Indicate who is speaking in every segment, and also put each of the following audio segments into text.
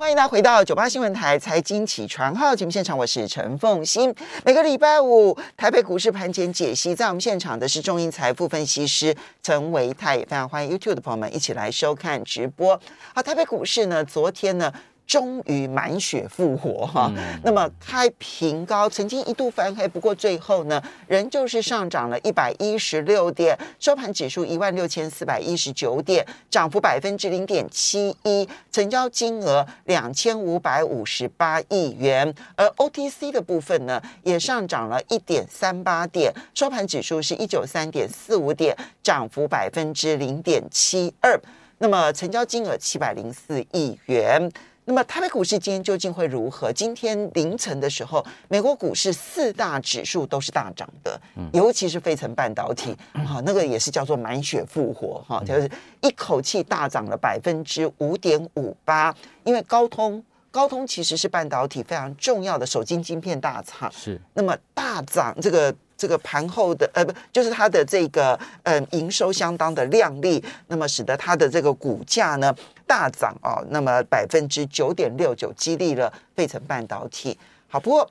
Speaker 1: 欢迎大家回到九八新闻台财经起床号节目现场，我是陈凤欣。每个礼拜五台北股市盘前解析，在我们现场的是中银财富分析师陈维泰，也非常欢迎 YouTube 的朋友们一起来收看直播。好，台北股市呢，昨天呢。终于满血复活哈，那么开平高，曾经一度翻黑，不过最后呢，仍旧是上涨了一百一十六点，收盘指数一万六千四百一十九点，涨幅百分之零点七一，成交金额两千五百五十八亿元，而 OTC 的部分呢，也上涨了一点三八点，收盘指数是一九三点四五点，涨幅百分之零点七二，那么成交金额七百零四亿元。那么台北股市今天究竟会如何？今天凌晨的时候，美国股市四大指数都是大涨的，尤其是费城半导体，哈，那个也是叫做满血复活，哈，就是一口气大涨了百分之五点五八。因为高通，高通其实是半导体非常重要的手机晶片大厂，
Speaker 2: 是
Speaker 1: 那么大涨这个。这个盘后的呃不，就是它的这个嗯营收相当的亮丽，那么使得它的这个股价呢大涨哦，那么百分之九点六九，激励了费城半导体。好，不过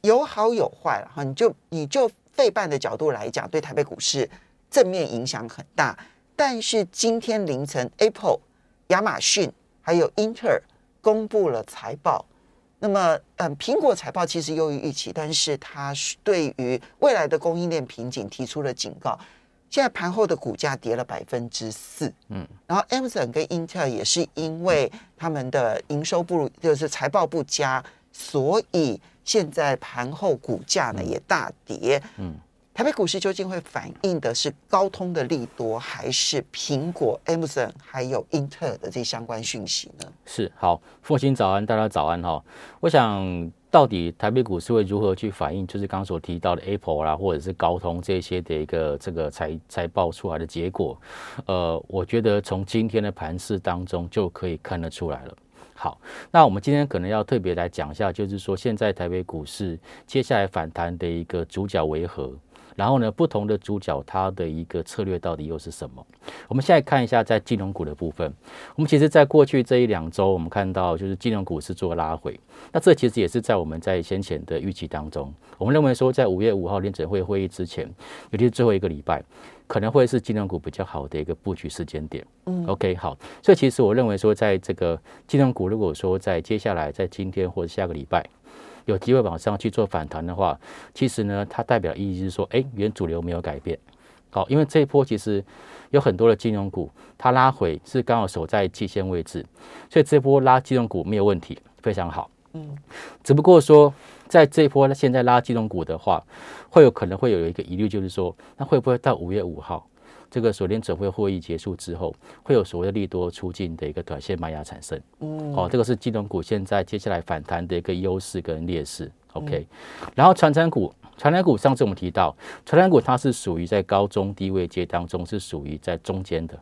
Speaker 1: 有好有坏了哈，你就你就费半的角度来讲，对台北股市正面影响很大。但是今天凌晨，Apple、亚马逊还有英特尔公布了财报。那么，嗯，苹果财报其实优于预期，但是它对于未来的供应链瓶颈提出了警告。现在盘后的股价跌了百分之四，嗯，然后 Amazon 跟 Intel 也是因为他们的营收不如，就是财报不佳，所以现在盘后股价呢也大跌，嗯。台北股市究竟会反映的是高通的利多，还是苹果、Amazon 还有英特尔的这相关讯息呢？
Speaker 2: 是好，父亲早安，大家早安哈。我想到底台北股市会如何去反映，就是刚所提到的 Apple 啦，或者是高通这些的一个这个财财报出来的结果。呃，我觉得从今天的盘势当中就可以看得出来了。好，那我们今天可能要特别来讲一下，就是说现在台北股市接下来反弹的一个主角为何？然后呢，不同的主角它的一个策略到底又是什么？我们现在看一下在金融股的部分。我们其实在过去这一两周，我们看到就是金融股是做拉回。那这其实也是在我们在先前的预期当中，我们认为说在五月五号联准会会议之前，尤其是最后一个礼拜，可能会是金融股比较好的一个布局时间点。嗯，OK，好。所以其实我认为说，在这个金融股如果说在接下来在今天或者下个礼拜。有机会往上去做反弹的话，其实呢，它代表意义是说，哎，原主流没有改变。好，因为这一波其实有很多的金融股，它拉回是刚好守在季线位置，所以这波拉金融股没有问题，非常好。嗯，只不过说，在这一波现在拉金融股的话，会有可能会有一个疑虑，就是说，那会不会到五月五号？这个锁定准会会议结束之后，会有所谓的利多出境的一个短线卖压产生。嗯，哦，这个是金融股现在接下来反弹的一个优势跟劣势。OK，然后传产股，传产股上次我们提到，传产股它是属于在高中低位阶当中是属于在中间的。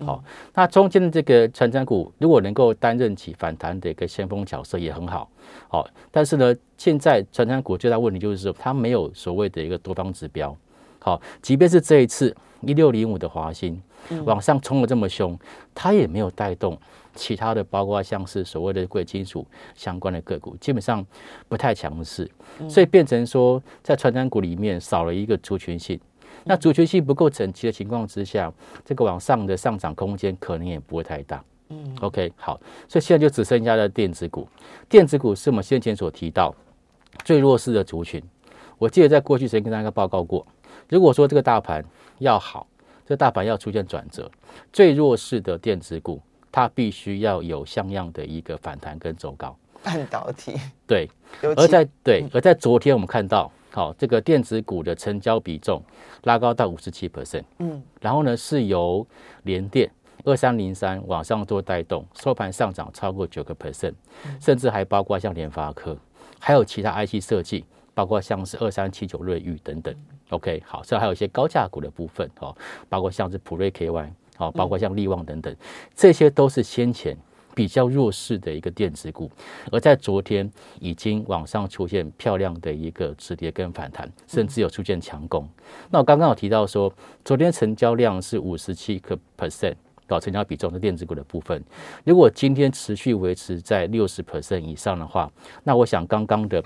Speaker 2: 好，那中间的这个传产股如果能够担任起反弹的一个先锋角色也很好。好，但是呢，现在传产股最大问题就是说它没有所谓的一个多方指标。好，即便是这一次。一六零五的华兴往上冲的这么凶，它也没有带动其他的，包括像是所谓的贵金属相关的个股，基本上不太强势，所以变成说在传单股里面少了一个族群性。那族群性不够整齐的情况之下，这个往上的上涨空间可能也不会太大。嗯，OK，好，所以现在就只剩下了电子股。电子股是我们先前所提到最弱势的族群。我记得在过去曾经跟大家报告过，如果说这个大盘。要好，这大盘要出现转折，最弱势的电子股，它必须要有像样的一个反弹跟走高。
Speaker 1: 半导体。
Speaker 2: 对，而在对，而在昨天我们看到，好，这个电子股的成交比重拉高到五十七 percent，嗯，然后呢是由联电二三零三往上做带动，收盘上涨超过九个 percent，甚至还包括像联发科，还有其他 IC 设计，包括像是二三七九瑞昱等等。OK，好，所以还有一些高价股的部分，哦，包括像是普瑞 KY，好，包括像利旺等等，这些都是先前比较弱势的一个电子股，而在昨天已经往上出现漂亮的一个止跌跟反弹，甚至有出现强攻。那我刚刚有提到说，昨天成交量是五十七个 percent，到成交比重的电子股的部分。如果今天持续维持在六十 percent 以上的话，那我想刚刚的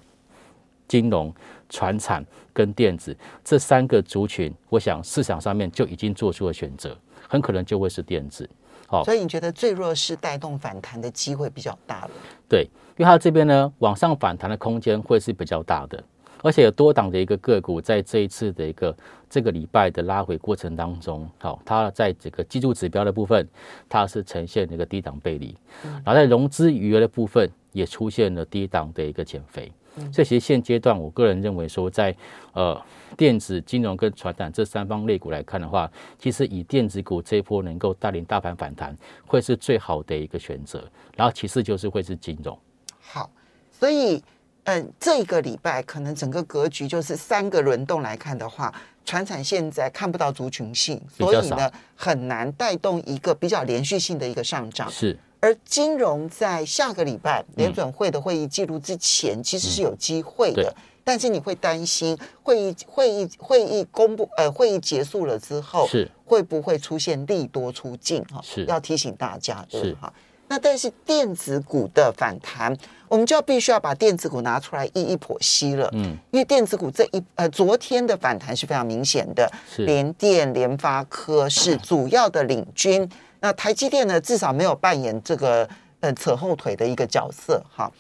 Speaker 2: 金融、船产跟电子这三个族群，我想市场上面就已经做出了选择，很可能就会是电子。
Speaker 1: 好，所以你觉得最弱势带动反弹的机会比较大了？
Speaker 2: 对，因为它这边呢，往上反弹的空间会是比较大的，而且有多档的一个个股在这一次的一个这个礼拜的拉回过程当中，好，它在这个技术指标的部分，它是呈现一个低档背离，然后在融资余额的部分也出现了低档的一个减肥。这其实现阶段，我个人认为说，在呃电子、金融跟传统这三方类股来看的话，其实以电子股这一波能够带领大盘反弹，会是最好的一个选择。然后其次就是会是金融。
Speaker 1: 好，所以嗯，这个礼拜可能整个格局就是三个轮动来看的话，船产现在看不到族群性，所以呢很难带动一个比较连续性的一个上涨。
Speaker 2: 是。
Speaker 1: 而金融在下个礼拜联准会的会议记录之前，其实是有机会的，但是你会担心会议会议会议公布呃会议结束了之后，
Speaker 2: 是
Speaker 1: 会不会出现利多出尽哈？
Speaker 2: 是
Speaker 1: 要提醒大家的哈。那但是电子股的反弹，我们就要必须要把电子股拿出来一一剖析了，嗯，因为电子股这一呃昨天的反弹是非常明显的，联电、联发科是主要的领军。那台积电呢，至少没有扮演这个呃扯后腿的一个角色哈。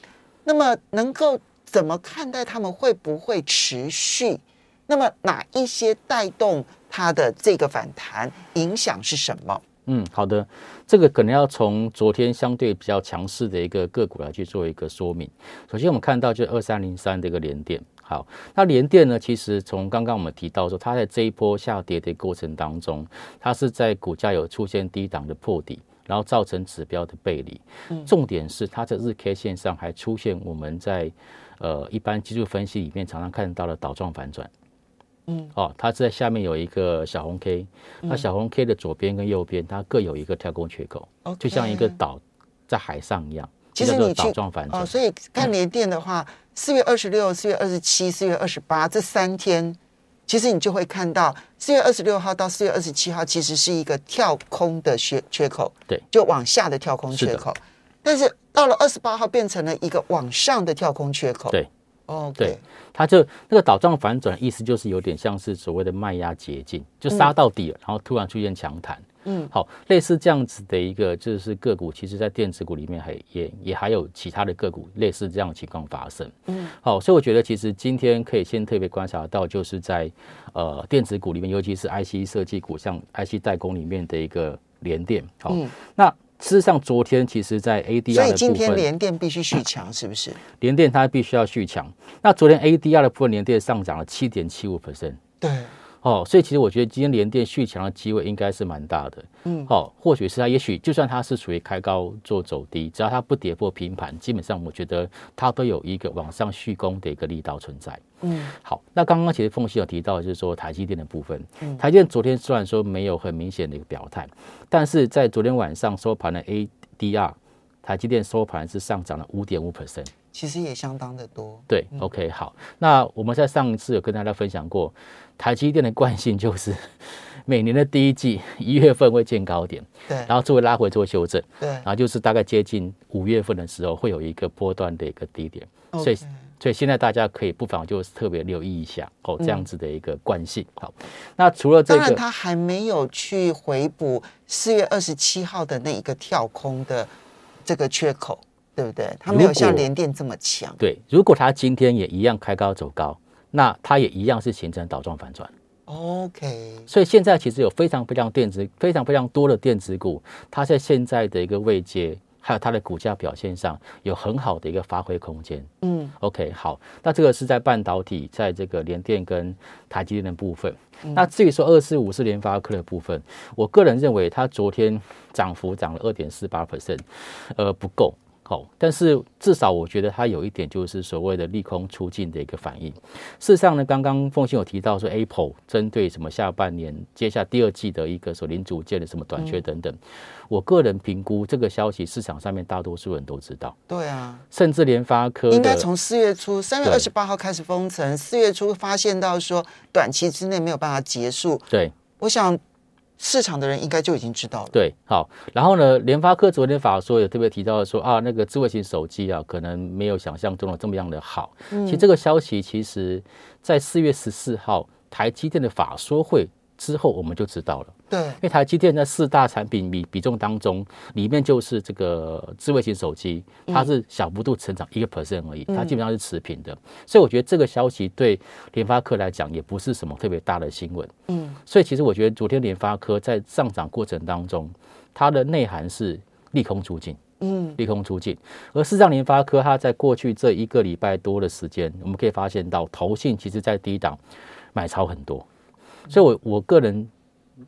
Speaker 1: 那么能够怎么看待他们会不会持续？那么哪一些带动它的这个反弹影响是什么？
Speaker 2: 嗯，好的，这个可能要从昨天相对比较强势的一个个股来去做一个说明。首先我们看到就二三零三的一个连电。好，那联电呢？其实从刚刚我们提到说，它在这一波下跌的过程当中，它是在股价有出现低档的破底，然后造成指标的背离。重点是它在日 K 线上还出现我们在呃一般技术分析里面常常看到的倒状反转。嗯，哦，它在下面有一个小红 K，那小红 K 的左边跟右边它各有一个跳空缺口，就像一个岛在海上一样。
Speaker 1: 其实你去
Speaker 2: 哦，
Speaker 1: 所以看联电的话。四月二十六、四月二十七、四月二十八这三天，其实你就会看到四月二十六号到四月二十七号，其实是一个跳空的缺缺口，
Speaker 2: 对，
Speaker 1: 就往下的跳空缺口。但是到了二十八号，变成了一个往上的跳空缺口，
Speaker 2: 对，
Speaker 1: 哦，
Speaker 2: 对，它就那个倒状反转，意思就是有点像是所谓的卖压捷径，就杀到底了，然后突然出现强弹。嗯，好，类似这样子的一个就是个股，其实在电子股里面还也也还有其他的个股类似这样的情况发生。嗯，好，所以我觉得其实今天可以先特别观察到，就是在呃电子股里面，尤其是 IC 设计股，像 IC 代工里面的一个联电。好，那事实上昨天其实在 ADR
Speaker 1: 所以今天联电必须续强，是不是？
Speaker 2: 联电它必须要续强。那昨天 ADR 的部分联电上涨了七点七五 percent。
Speaker 1: 对。
Speaker 2: 哦，所以其实我觉得今天连电续强的机会应该是蛮大的。嗯，好，或许是它，也许就算它是属于开高做走低，只要它不跌破平盘，基本上我觉得它都有一个往上续攻的一个力道存在。嗯，好，那刚刚其实凤溪有提到，就是说台积电的部分，台积电昨天虽然说没有很明显的一个表态，但是在昨天晚上收盘的 ADR，台积电收盘是上涨了五点五 percent。
Speaker 1: 其实也相当的多。
Speaker 2: 对，OK，好。那我们在上一次有跟大家分享过，台积电的惯性就是 每年的第一季一月份会见高点，
Speaker 1: 对，
Speaker 2: 然后作为拉回做修正，
Speaker 1: 对，
Speaker 2: 然后就是大概接近五月份的时候会有一个波段的一个低点，所以所以现在大家可以不妨就特别留意一下哦，这样子的一个惯性。好，那除了这个，
Speaker 1: 当然他还没有去回补四月二十七号的那一个跳空的这个缺口。对不对？它没有像联电这么强。
Speaker 2: 对，如果它今天也一样开高走高，那它也一样是形成倒状反转。
Speaker 1: OK。
Speaker 2: 所以现在其实有非常非常电子、非常非常多的电子股，它在现在的一个位阶，还有它的股价表现上，有很好的一个发挥空间。嗯，OK，好，那这个是在半导体，在这个联电跟台积电的部分。那至于说二四五是联发科的部分，我个人认为它昨天涨幅涨了二点四八 percent，呃，不够。好，但是至少我觉得它有一点就是所谓的利空出尽的一个反应。事实上呢，刚刚凤信有提到说，Apple 针对什么下半年接下第二季的一个所零组件的什么短缺等等，我个人评估这个消息市场上面大多数人都知道。
Speaker 1: 对啊，
Speaker 2: 甚至联发科
Speaker 1: 应该从四月初三月二十八号开始封城，四月初发现到说短期之内没有办法结束。
Speaker 2: 对，
Speaker 1: 我想。市场的人应该就已经知道了。
Speaker 2: 对，好，然后呢，联发科昨天法说也特别提到说啊，那个智慧型手机啊，可能没有想象中的这么样的好。其实这个消息，其实在四月十四号台积电的法说会之后，我们就知道了。
Speaker 1: 对，
Speaker 2: 因为台积电在四大产品比比重当中，里面就是这个智慧型手机，它是小幅度成长一个 percent 而已，它基本上是持平的。所以我觉得这个消息对联发科来讲也不是什么特别大的新闻。嗯，所以其实我觉得昨天联发科在上涨过程当中，它的内涵是利空出尽。嗯，利空出尽。而事实上，联发科它在过去这一个礼拜多的时间，我们可以发现到投信其实在低档买超很多。所以，我我个人。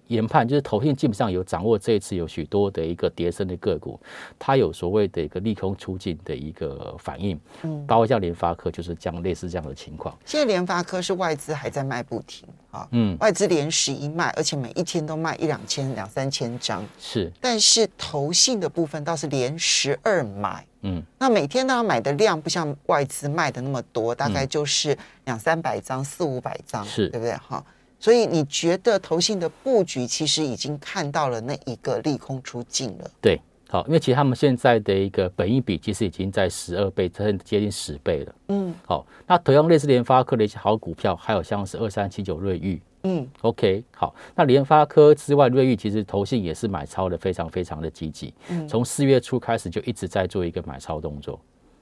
Speaker 2: 研判就是投信基本上有掌握这一次有许多的一个跌升的个股，它有所谓的一个利空出尽的一个反应，嗯，包括像联发科就是这样类似这样的情况。
Speaker 1: 现在联发科是外资还在卖不停啊，嗯，外资连十一卖，而且每一天都卖一两千、两三千张，
Speaker 2: 是。
Speaker 1: 但是投信的部分倒是连十二买，嗯，那每天都要买的量不像外资卖的那么多，大概就是两三百张、四五百张，
Speaker 2: 是
Speaker 1: 对不对？哈。所以你觉得投信的布局其实已经看到了那一个利空出尽了？
Speaker 2: 对，好，因为其实他们现在的一个本益比其实已经在十二倍，甚至接近十倍了。嗯，好，那同样类似联发科的一些好股票，还有像是二三七九瑞昱。嗯，OK，好，那联发科之外，瑞昱其实投信也是买超的非常非常的积极。嗯，从四月初开始就一直在做一个买超动作。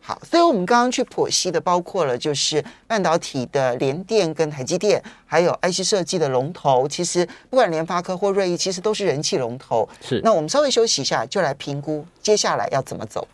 Speaker 1: 好，所以我们刚刚去剖析的，包括了就是半导体的联电跟台积电，还有 IC 设计的龙头。其实不管联发科或瑞昱，其实都是人气龙头。
Speaker 2: 是。
Speaker 1: 那我们稍微休息一下，就来评估接下来要怎么走。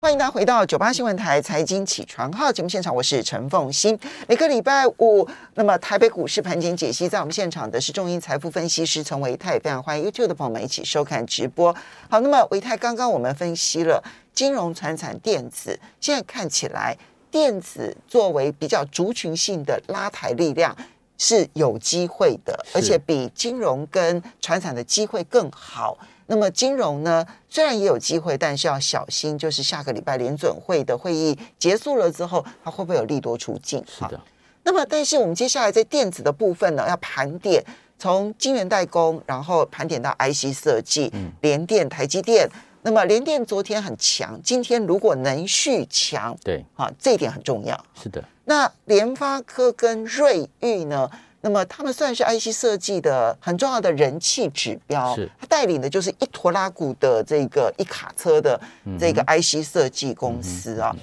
Speaker 1: 欢迎大家回到九八新闻台财经起床号节目现场，我是陈凤欣。每个礼拜五，那么台北股市盘前解析，在我们现场的是中银财富分析师陈维泰，非常欢迎 YouTube 的朋友们一起收看直播。好，那么维泰刚刚我们分析了。金融、传产、电子，现在看起来，电子作为比较族群性的拉抬力量是有机会的，而且比金融跟传产的机会更好。那么金融呢，虽然也有机会，但是要小心，就是下个礼拜联准会的会议结束了之后，它会不会有利多出境？
Speaker 2: 是的。
Speaker 1: 那么，但是我们接下来在电子的部分呢，要盘点从晶圆代工，然后盘点到 IC 设计，联电、台积电。那么联电昨天很强，今天如果能续强，
Speaker 2: 对，
Speaker 1: 啊，这一点很重要。
Speaker 2: 是的。
Speaker 1: 那联发科跟瑞昱呢？那么他们算是 IC 设计的很重要的人气指标。
Speaker 2: 是。
Speaker 1: 他带领的就是一坨拉股的这个一卡车的这个 IC 设计公司啊。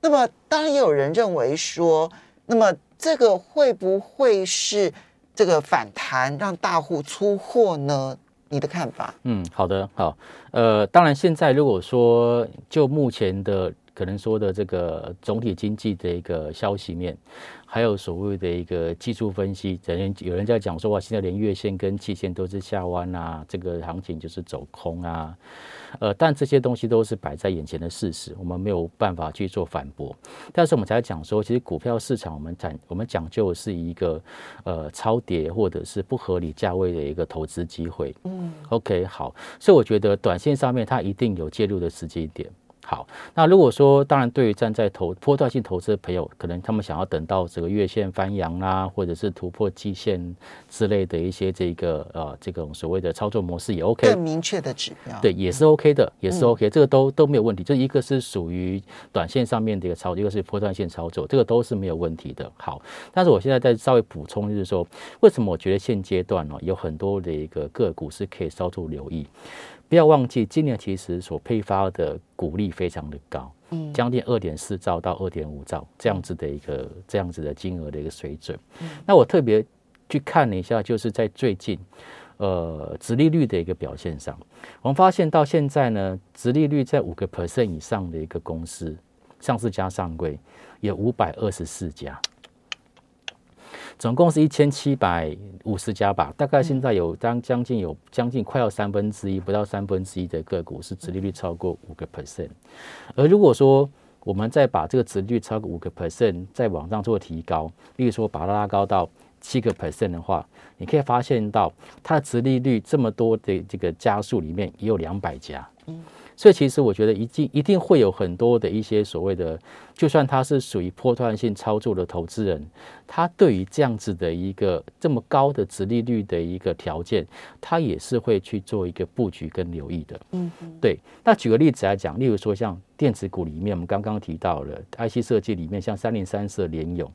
Speaker 1: 那么当然也有人认为说，那么这个会不会是这个反弹让大户出货呢？你的看法？
Speaker 2: 嗯，好的，好，呃，当然，现在如果说就目前的可能说的这个总体经济的一个消息面。还有所谓的一个技术分析，有人有人在讲说哇，现在连月线跟季线都是下弯啊，这个行情就是走空啊。呃，但这些东西都是摆在眼前的事实，我们没有办法去做反驳。但是我们才讲说，其实股票市场我们讲我们讲究是一个呃超跌或者是不合理价位的一个投资机会。嗯，OK，好，所以我觉得短线上面它一定有介入的时机点。好，那如果说，当然，对于站在投波段性投资的朋友，可能他们想要等到这个月线翻阳啦，或者是突破季线之类的一些这个呃这种所谓的操作模式也 OK，
Speaker 1: 更明确的指标，
Speaker 2: 对，也是 OK 的，也是 OK，这个都都没有问题。这一个是属于短线上面的一个操作，一个是波段性操作，这个都是没有问题的。好，但是我现在再稍微补充，就是说，为什么我觉得现阶段呢，有很多的一个个股是可以稍作留意。不要忘记，今年其实所配发的股利非常的高，嗯，将近二点四兆到二点五兆这样子的一个这样子的金额的一个水准。那我特别去看了一下，就是在最近，呃，殖利率的一个表现上，我们发现到现在呢，殖利率在五个 percent 以上的一个公司，上市加上柜有五百二十四家。总共是一千七百五十家吧，大概现在有将将近有将近快要三分之一，不到三分之一的个股是殖利率超过五个 percent。而如果说我们再把这个殖利率超过五个 percent 再往上做提高，例如说把它拉高到七个 percent 的话，你可以发现到它的殖利率这么多的这个加速里面也有两百家。所以其实我觉得一定一定会有很多的一些所谓的，就算他是属于波段性操作的投资人，他对于这样子的一个这么高的殖利率的一个条件，他也是会去做一个布局跟留意的。嗯，对。那举个例子来讲，例如说像电子股里面，我们刚刚提到了 IC 设计里面，像三零三四的联咏，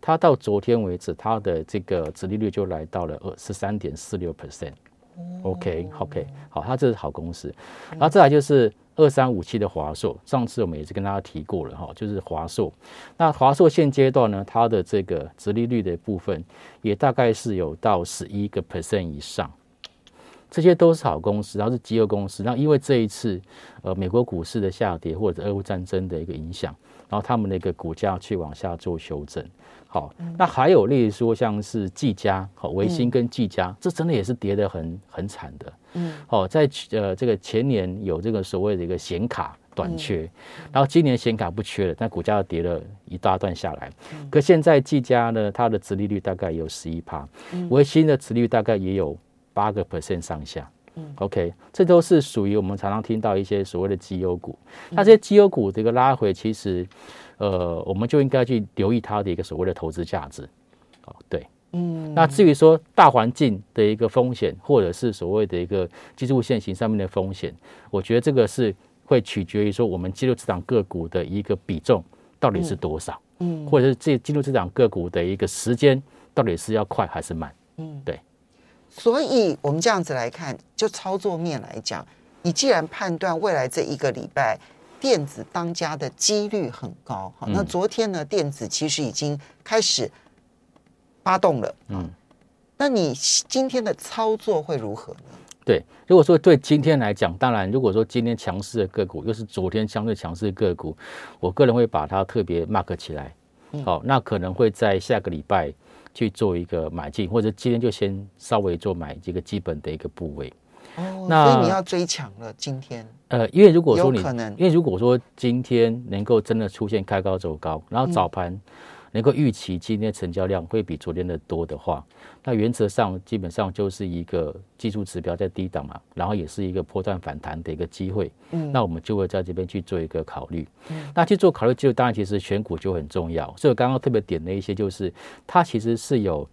Speaker 2: 它到昨天为止，它的这个殖利率就来到了二十三点四六 percent。OK，OK，好，它这是好公司。然后再来就是二三五七的华硕，上次我们也是跟大家提过了哈，就是华硕。那华硕现阶段呢，它的这个直利率的部分也大概是有到十一个 percent 以上，这些都是好公司，然后是绩优公司。那因为这一次呃美国股市的下跌或者俄乌战争的一个影响，然后他们的一个股价去往下做修正。好，那还有例如说像是技嘉、好维新跟技嘉，这真的也是跌得很很惨的。嗯，好，在呃这个前年有这个所谓的一个显卡短缺，然后今年显卡不缺了，但股价跌了一大段下来。可现在技嘉呢，它的殖利率大概有十一趴，维新的殖利率大概也有八个 percent 上下。嗯，OK，这都是属于我们常常听到一些所谓的绩优股。那这些绩优股这个拉回，其实。呃，我们就应该去留意它的一个所谓的投资价值，哦，对，嗯，那至于说大环境的一个风险，或者是所谓的一个技术线型上面的风险，我觉得这个是会取决于说我们进入这场个股的一个比重到底是多少，嗯，或者是这进入这场个股的一个时间到底是要快还是慢，嗯，对，
Speaker 1: 所以我们这样子来看，就操作面来讲，你既然判断未来这一个礼拜。电子当家的几率很高，好，那昨天呢，电子其实已经开始发动了，嗯，那你今天的操作会如何呢？
Speaker 2: 对，如果说对今天来讲，当然，如果说今天强势的个股又是昨天相对强势的个股，我个人会把它特别 mark 起来，好，那可能会在下个礼拜去做一个买进，或者今天就先稍微做买这个基本的一个部位。
Speaker 1: 哦，所以你要追强了，今天。
Speaker 2: 呃，因为如果说你，因为如果说今天能够真的出现开高走高，然后早盘能够预期今天成交量会比昨天的多的话，那原则上基本上就是一个技术指标在低档嘛，然后也是一个破断反弹的一个机会。嗯，那我们就会在这边去做一个考虑。嗯，那去做考虑就当然其实选股就很重要，所以我刚刚特别点了一些，就是它其实是有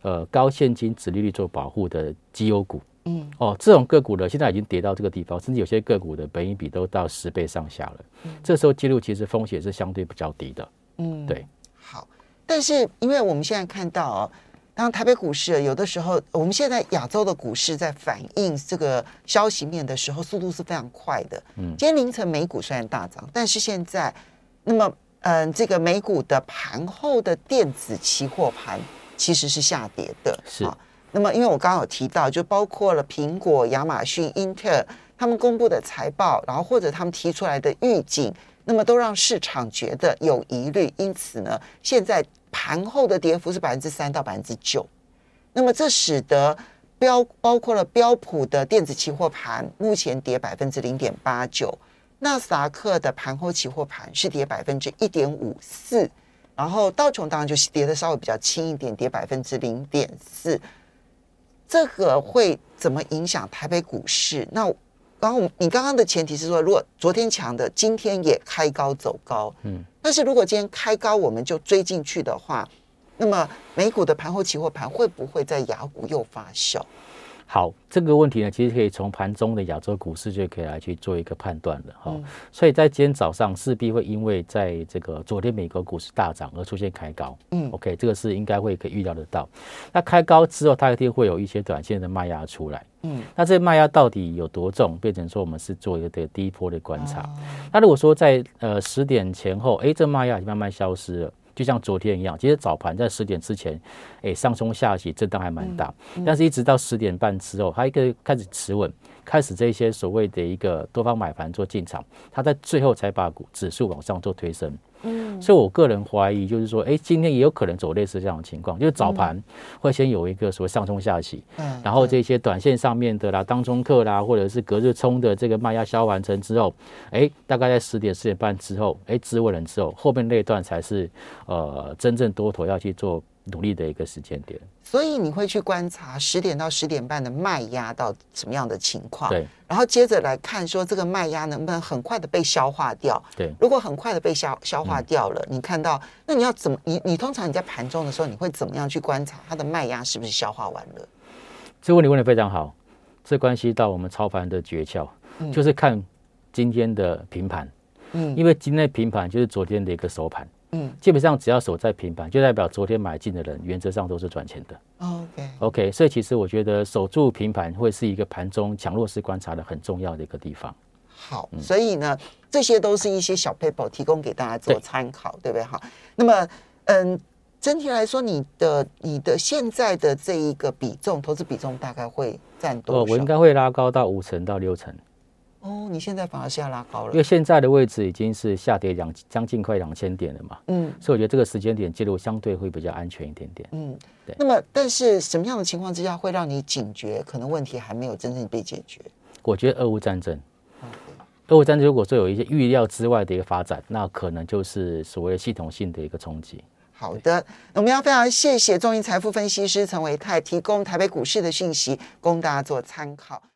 Speaker 2: 呃高现金、指利率做保护的绩优股。嗯哦，这种个股呢，现在已经跌到这个地方，甚至有些个股的本益比都到十倍上下了。嗯，这时候记录其实风险是相对比较低的。嗯，对。
Speaker 1: 好，但是因为我们现在看到哦，当台北股市有的时候，我们现在亚洲的股市在反映这个消息面的时候，速度是非常快的。嗯，今天凌晨美股虽然大涨，但是现在，那么嗯，这个美股的盘后的电子期货盘其实是下跌的。
Speaker 2: 是。
Speaker 1: 那么，因为我刚刚有提到，就包括了苹果、亚马逊、英特尔他们公布的财报，然后或者他们提出来的预警，那么都让市场觉得有疑虑。因此呢，现在盘后的跌幅是百分之三到百分之九。那么这使得标包括了标普的电子期货盘目前跌百分之零点八九，纳斯达克的盘后期货盘是跌百分之一点五四，然后道琼当然就是跌的稍微比较轻一点，跌百分之零点四。这个会怎么影响台北股市？那然后你刚刚的前提是说，如果昨天强的，今天也开高走高，嗯，但是如果今天开高我们就追进去的话，那么美股的盘后期货盘会不会在雅股又发酵？
Speaker 2: 好，这个问题呢，其实可以从盘中的亚洲股市就可以来去做一个判断了哈。所以在今天早上势必会因为在这个昨天美国股市大涨而出现开高，嗯，OK，这个是应该会可以预料得到。那开高之后，它一定会有一些短线的卖压出来，嗯，那这卖压到底有多重，变成说我们是做一个的第一波的观察。那如果说在呃十点前后，哎，这卖压已经慢慢消失了。就像昨天一样，其实早盘在十点之前，哎，上冲下洗震荡还蛮大，但是一直到十点半之后，它一个开始持稳，开始这些所谓的一个多方买盘做进场，它在最后才把股指数往上做推升。嗯，所以我个人怀疑，就是说，哎，今天也有可能走类似这样的情况，就是早盘会先有一个所谓上冲下起，嗯，然后这些短线上面的啦，当中客啦，或者是隔日冲的这个卖压消完成之后，哎，大概在十点、十点半之后，哎，止稳了之后，后面那段才是呃真正多头要去做努力的一个时间点。
Speaker 1: 所以你会去观察十点到十点半的卖压到什么样的情况，
Speaker 2: 对
Speaker 1: 然后接着来看说这个卖压能不能很快的被消化掉。
Speaker 2: 对，
Speaker 1: 如果很快的被消消化掉了，你看到那你要怎么？你你通常你在盘中的时候，你会怎么样去观察它的卖压是不是消化完了？
Speaker 2: 这个问题问的非常好，这关系到我们操盘的诀窍，嗯就是看今天的平盘。
Speaker 1: 嗯
Speaker 2: 因为今天的平盘就是昨天的一个收盘，
Speaker 1: 嗯
Speaker 2: 基本上只要守在平盘，就代表昨天买进的人原则上都是赚钱的。，OK，OK，所以其实我觉得守住平盘会是一个盘中强弱势观察的很重要的一个地方。
Speaker 1: 好，所以呢，这些都是一些小 paper 提供给大家做
Speaker 2: 对
Speaker 1: 参考，对不对？好，那么嗯。整体来说，你的你的现在的这一个比重，投资比重大概会占多
Speaker 2: 哦，
Speaker 1: 少？
Speaker 2: 我应该会拉高到五成到六成，
Speaker 1: 哦，你现在反而是要拉高了
Speaker 2: 因为，现在的位置已经是下跌两将近快两千点了嘛，
Speaker 1: 嗯
Speaker 2: 所以我觉得这个时间点介入相对会比较安全一点点。
Speaker 1: 嗯
Speaker 2: 对。
Speaker 1: 那么，但是什么样的情况之下会让你警觉，可能问题还没有真正被解决？
Speaker 2: 我觉得俄乌战争，俄乌战争如果说有一些预料之外的一个发展，那可能就是所谓系统性的一个冲击。
Speaker 1: 好的，那我们要非常谢谢中银财富分析师陈维泰提供台北股市的讯息，供大家做参考。